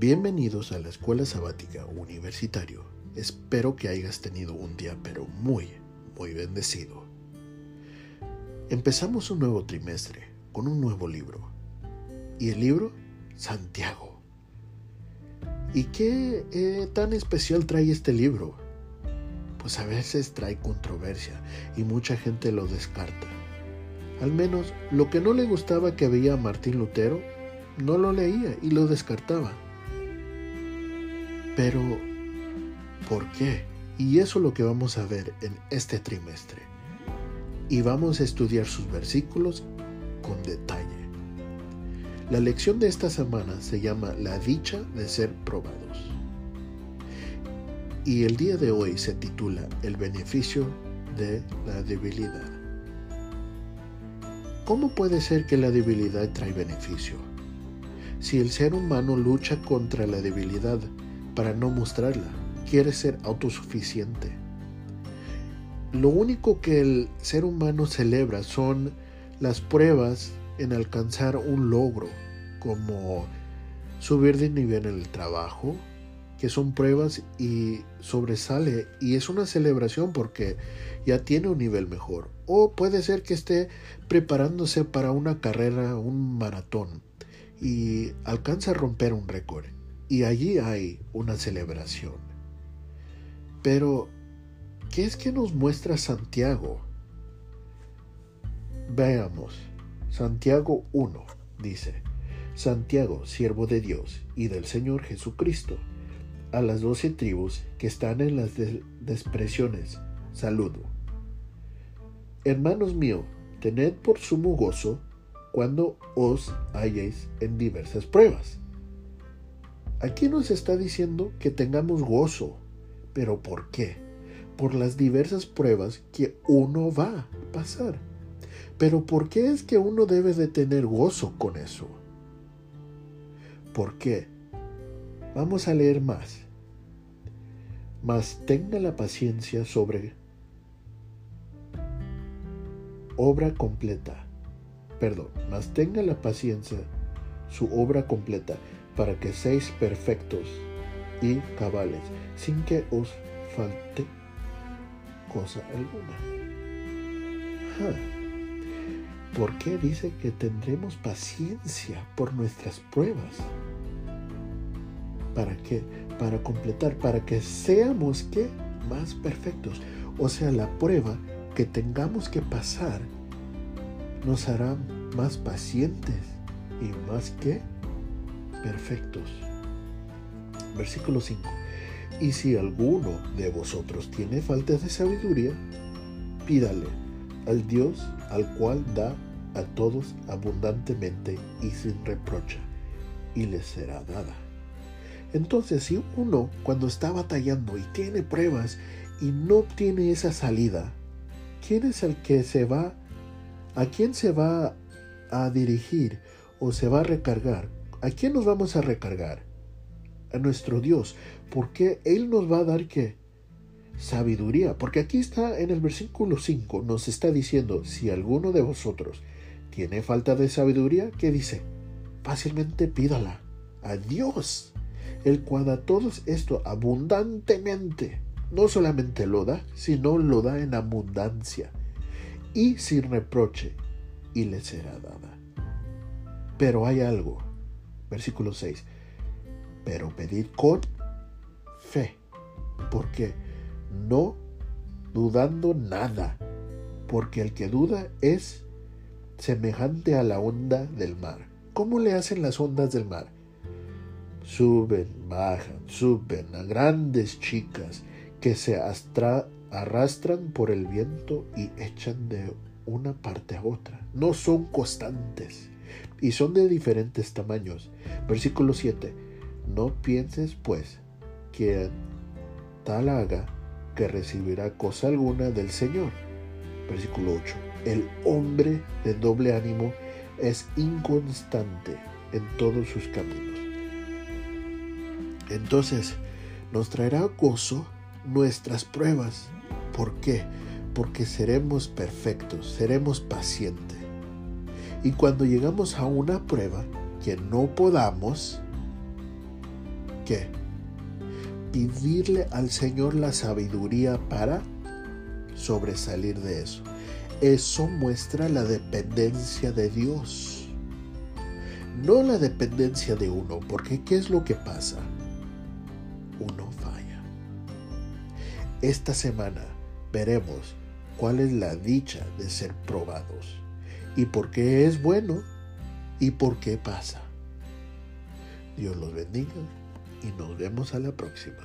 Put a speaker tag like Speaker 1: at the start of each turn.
Speaker 1: Bienvenidos a la Escuela Sabática Universitario. Espero que hayas tenido un día pero muy, muy bendecido. Empezamos un nuevo trimestre con un nuevo libro. ¿Y el libro? Santiago. ¿Y qué eh, tan especial trae este libro? Pues a veces trae controversia y mucha gente lo descarta. Al menos lo que no le gustaba que veía a Martín Lutero, no lo leía y lo descartaba. Pero, ¿por qué? Y eso es lo que vamos a ver en este trimestre. Y vamos a estudiar sus versículos con detalle. La lección de esta semana se llama La dicha de ser probados. Y el día de hoy se titula El beneficio de la debilidad. ¿Cómo puede ser que la debilidad trae beneficio? Si el ser humano lucha contra la debilidad, para no mostrarla. Quiere ser autosuficiente. Lo único que el ser humano celebra son las pruebas en alcanzar un logro, como subir de nivel en el trabajo, que son pruebas y sobresale y es una celebración porque ya tiene un nivel mejor. O puede ser que esté preparándose para una carrera, un maratón y alcanza a romper un récord y allí hay una celebración. Pero, ¿qué es que nos muestra Santiago? Veamos, Santiago 1 dice, Santiago, siervo de Dios y del Señor Jesucristo, a las doce tribus que están en las despresiones, saludo. Hermanos míos, tened por sumo gozo cuando os halléis en diversas pruebas Aquí nos está diciendo que tengamos gozo. ¿Pero por qué? Por las diversas pruebas que uno va a pasar. Pero ¿por qué es que uno debe de tener gozo con eso? ¿Por qué? Vamos a leer más. Mas tenga la paciencia sobre obra completa. Perdón, mas tenga la paciencia su obra completa para que seáis perfectos y cabales, sin que os falte cosa alguna. ¿Por qué dice que tendremos paciencia por nuestras pruebas? ¿Para qué? Para completar, para que seamos que más perfectos. O sea, la prueba que tengamos que pasar nos hará más pacientes y más que perfectos. Versículo 5. Y si alguno de vosotros tiene falta de sabiduría, pídale al Dios al cual da a todos abundantemente y sin reprocha, y le será dada. Entonces, si uno cuando está batallando y tiene pruebas y no obtiene esa salida, ¿quién es el que se va, a quién se va a dirigir o se va a recargar? ¿A quién nos vamos a recargar? A nuestro Dios, porque Él nos va a dar qué? Sabiduría, porque aquí está en el versículo 5, nos está diciendo, si alguno de vosotros tiene falta de sabiduría, ¿qué dice? Fácilmente pídala a Dios, el cual da todos esto abundantemente. No solamente lo da, sino lo da en abundancia y sin reproche, y le será dada. Pero hay algo, Versículo 6. Pero pedid con fe. porque No dudando nada. Porque el que duda es semejante a la onda del mar. ¿Cómo le hacen las ondas del mar? Suben, bajan, suben a grandes chicas que se arrastran por el viento y echan de una parte a otra. No son constantes y son de diferentes tamaños. Versículo 7. No pienses pues que tal haga que recibirá cosa alguna del Señor. Versículo 8. El hombre de doble ánimo es inconstante en todos sus caminos. Entonces, nos traerá gozo nuestras pruebas. ¿Por qué? Porque seremos perfectos, seremos pacientes. Y cuando llegamos a una prueba que no podamos, qué? Pedirle al Señor la sabiduría para sobresalir de eso. Eso muestra la dependencia de Dios. No la dependencia de uno, porque ¿qué es lo que pasa? Uno falla. Esta semana veremos cuál es la dicha de ser probados y por qué es bueno y por qué pasa. Dios los bendiga y nos vemos a la próxima.